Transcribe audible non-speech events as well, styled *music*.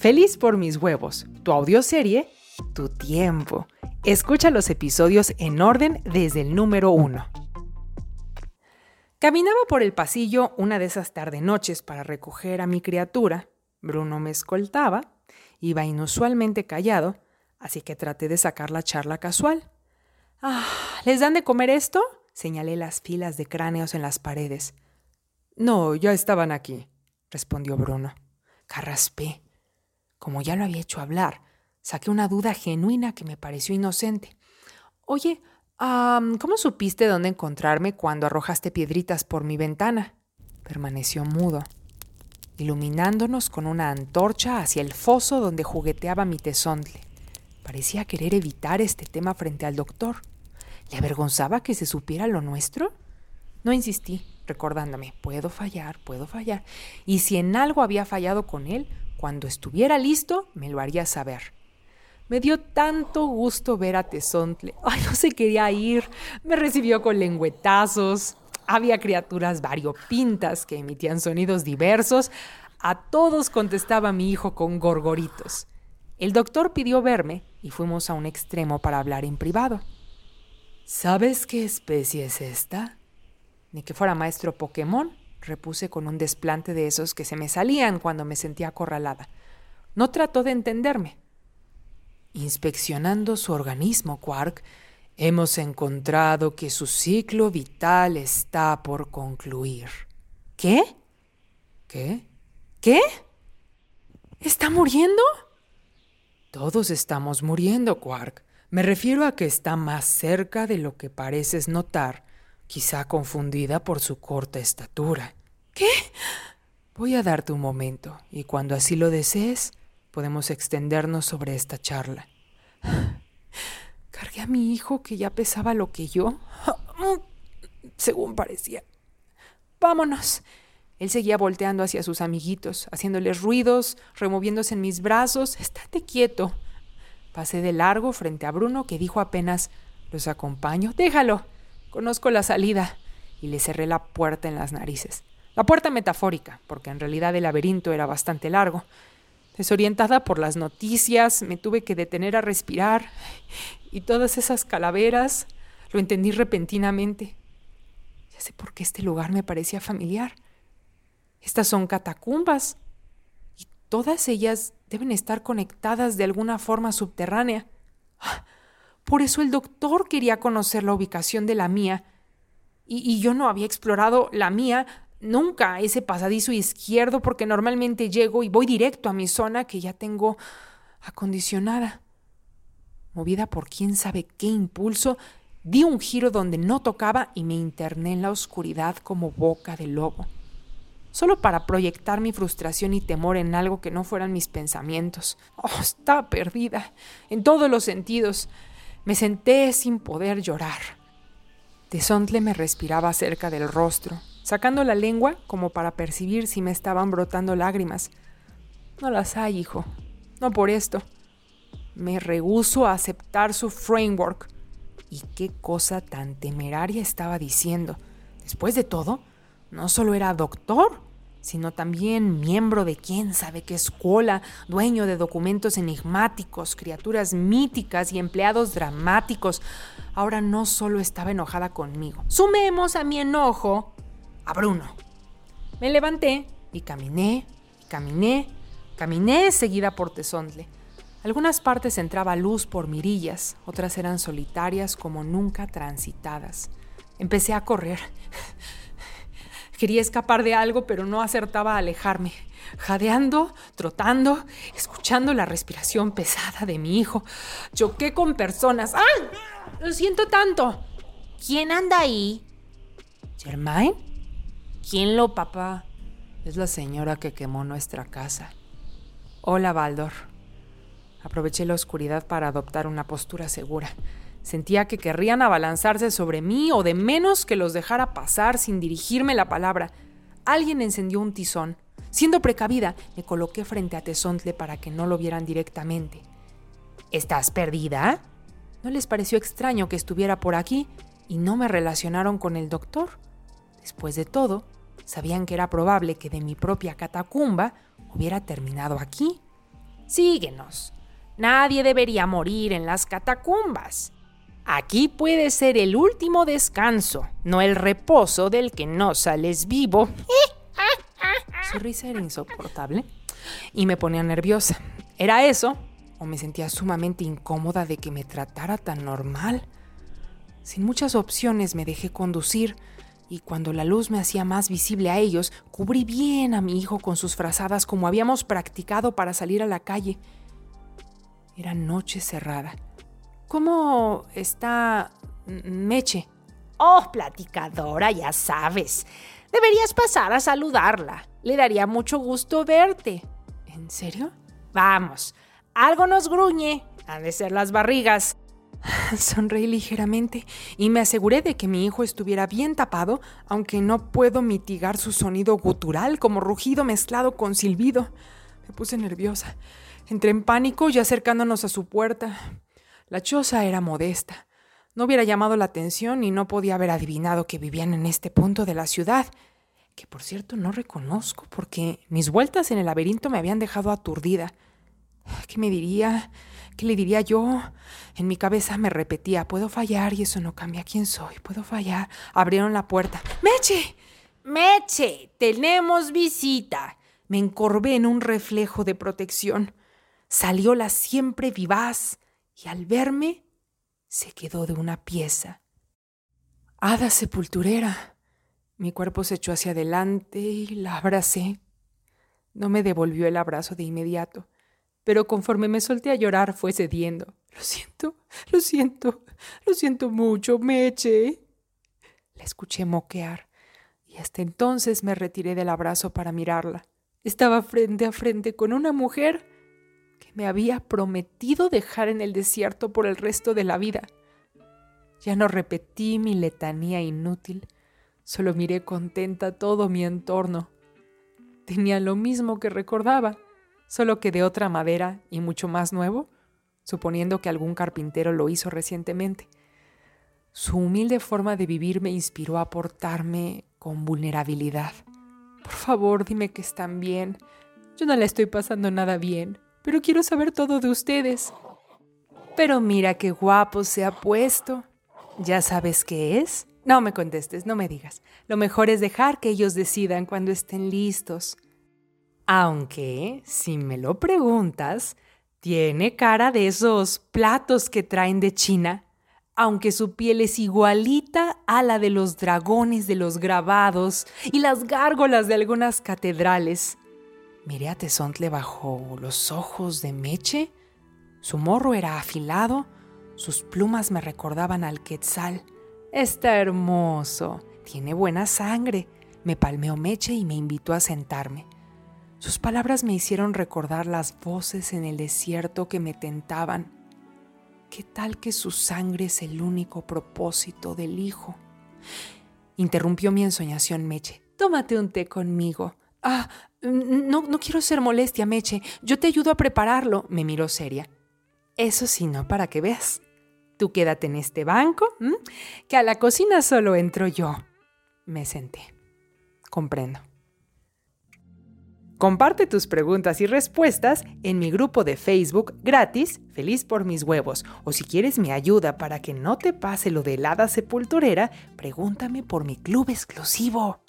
Feliz por mis huevos, tu audioserie, tu tiempo. Escucha los episodios en orden desde el número uno. Caminaba por el pasillo una de esas tarde-noches para recoger a mi criatura. Bruno me escoltaba, iba inusualmente callado, así que traté de sacar la charla casual. Ah, ¿les dan de comer esto? Señalé las filas de cráneos en las paredes. No, ya estaban aquí, respondió Bruno. Carraspé. Como ya lo había hecho hablar, saqué una duda genuina que me pareció inocente. Oye, ¿cómo supiste dónde encontrarme cuando arrojaste piedritas por mi ventana? Permaneció mudo, iluminándonos con una antorcha hacia el foso donde jugueteaba mi tesontle. Parecía querer evitar este tema frente al doctor. ¿Le avergonzaba que se supiera lo nuestro? No insistí, recordándome, puedo fallar, puedo fallar. Y si en algo había fallado con él, cuando estuviera listo, me lo haría saber. Me dio tanto gusto ver a Tesontle. Ay, no se quería ir. Me recibió con lengüetazos. Había criaturas variopintas que emitían sonidos diversos. A todos contestaba mi hijo con gorgoritos. El doctor pidió verme y fuimos a un extremo para hablar en privado. ¿Sabes qué especie es esta? Ni que fuera maestro Pokémon, repuse con un desplante de esos que se me salían cuando me sentía acorralada. No trató de entenderme. Inspeccionando su organismo, Quark, hemos encontrado que su ciclo vital está por concluir. ¿Qué? ¿Qué? ¿Qué? ¿Está muriendo? Todos estamos muriendo, Quark. Me refiero a que está más cerca de lo que pareces notar, quizá confundida por su corta estatura. ¿Qué? Voy a darte un momento, y cuando así lo desees, podemos extendernos sobre esta charla. Cargué a mi hijo que ya pesaba lo que yo, *laughs* según parecía. Vámonos. Él seguía volteando hacia sus amiguitos, haciéndoles ruidos, removiéndose en mis brazos. Estate quieto. Pasé de largo frente a Bruno, que dijo apenas Los acompaño. Déjalo. Conozco la salida. Y le cerré la puerta en las narices. La puerta metafórica, porque en realidad el laberinto era bastante largo. Desorientada por las noticias, me tuve que detener a respirar. Y todas esas calaveras, lo entendí repentinamente. Ya sé por qué este lugar me parecía familiar. Estas son catacumbas. Y todas ellas deben estar conectadas de alguna forma subterránea. Por eso el doctor quería conocer la ubicación de la mía. Y, yo no había explorado la mía nunca, ese pasadizo izquierdo, porque normalmente llego y voy directo a mi zona que ya tengo acondicionada. Movida por quién sabe qué impulso, di un giro donde no tocaba y me interné en la oscuridad como boca de lobo solo para proyectar mi frustración y temor en algo que no fueran mis pensamientos. Oh, estaba perdida, en todos los sentidos. Me senté sin poder llorar. Tesontle me respiraba cerca del rostro, sacando la lengua como para percibir si me estaban brotando lágrimas. No las hay, hijo. No por esto. Me rehuso a aceptar su framework. ¿Y qué cosa tan temeraria estaba diciendo? Después de todo, no solo era doctor, sino también miembro de quién sabe qué escuela, dueño de documentos enigmáticos, criaturas míticas y empleados dramáticos. Ahora no solo estaba enojada conmigo, sumemos a mi enojo a Bruno. Me levanté y caminé, caminé, caminé seguida por Tesontle. Algunas partes entraba luz por mirillas, otras eran solitarias como nunca transitadas. Empecé a correr. Quería escapar de algo, pero no acertaba a alejarme. Jadeando, trotando, escuchando la respiración pesada de mi hijo. Choqué con personas. ¡Ay! Lo siento tanto. ¿Quién anda ahí? ¿Germain? ¿Quién lo, papá? Es la señora que quemó nuestra casa. Hola, Baldor. Aproveché la oscuridad para adoptar una postura segura. Sentía que querrían abalanzarse sobre mí o de menos que los dejara pasar sin dirigirme la palabra. Alguien encendió un tizón. Siendo precavida, me coloqué frente a Tesontle para que no lo vieran directamente. ¿Estás perdida? ¿No les pareció extraño que estuviera por aquí y no me relacionaron con el doctor? Después de todo, sabían que era probable que de mi propia catacumba hubiera terminado aquí. Síguenos. Nadie debería morir en las catacumbas. Aquí puede ser el último descanso, no el reposo del que no sales vivo. Su risa era insoportable y me ponía nerviosa. ¿Era eso? ¿O me sentía sumamente incómoda de que me tratara tan normal? Sin muchas opciones me dejé conducir y cuando la luz me hacía más visible a ellos, cubrí bien a mi hijo con sus frazadas como habíamos practicado para salir a la calle. Era noche cerrada. ¿Cómo está Meche? Oh, platicadora, ya sabes. Deberías pasar a saludarla. Le daría mucho gusto verte. ¿En serio? Vamos, algo nos gruñe. Han de ser las barrigas. *laughs* Sonreí ligeramente y me aseguré de que mi hijo estuviera bien tapado, aunque no puedo mitigar su sonido gutural como rugido mezclado con silbido. Me puse nerviosa. Entré en pánico y acercándonos a su puerta. La choza era modesta. No hubiera llamado la atención y no podía haber adivinado que vivían en este punto de la ciudad, que por cierto no reconozco porque mis vueltas en el laberinto me habían dejado aturdida. ¿Qué me diría? ¿Qué le diría yo? En mi cabeza me repetía, puedo fallar y eso no cambia quién soy, puedo fallar. Abrieron la puerta. ¡Meche! ¡Meche! Tenemos visita. Me encorvé en un reflejo de protección. Salió la siempre vivaz y al verme se quedó de una pieza. Hada sepulturera. Mi cuerpo se echó hacia adelante y la abracé. No me devolvió el abrazo de inmediato pero conforme me solté a llorar fue cediendo. Lo siento, lo siento, lo siento mucho, Meche. La escuché moquear y hasta entonces me retiré del abrazo para mirarla. Estaba frente a frente con una mujer me había prometido dejar en el desierto por el resto de la vida. Ya no repetí mi letanía inútil, solo miré contenta todo mi entorno. Tenía lo mismo que recordaba solo que de otra madera y mucho más nuevo, suponiendo que algún carpintero lo hizo recientemente. Su humilde forma de vivir me inspiró a portarme con vulnerabilidad. Por favor, dime que están bien. Yo no la estoy pasando nada bien, pero quiero saber todo de ustedes. Pero mira qué guapo se ha puesto. ¿Ya sabes qué es? No me contestes, no me digas. Lo mejor es dejar que ellos decidan cuando estén listos. Aunque, si me lo preguntas, tiene cara de esos platos que traen de China, aunque su piel es igualita a la de los dragones de los grabados y las gárgolas de algunas catedrales. Miré a Tesontle bajo los ojos de Meche. Su morro era afilado, sus plumas me recordaban al quetzal. Está hermoso, tiene buena sangre. Me palmeó Meche y me invitó a sentarme. Sus palabras me hicieron recordar las voces en el desierto que me tentaban. ¿Qué tal que su sangre es el único propósito del Hijo? Interrumpió mi ensoñación Meche. Tómate un té conmigo. Ah, no, no quiero ser molestia, Meche. Yo te ayudo a prepararlo. Me miró seria. Eso sí, no, para que veas. Tú quédate en este banco, que a la cocina solo entro yo. Me senté. Comprendo. Comparte tus preguntas y respuestas en mi grupo de Facebook gratis, Feliz por mis huevos. O si quieres mi ayuda para que no te pase lo de helada sepulturera, pregúntame por mi club exclusivo.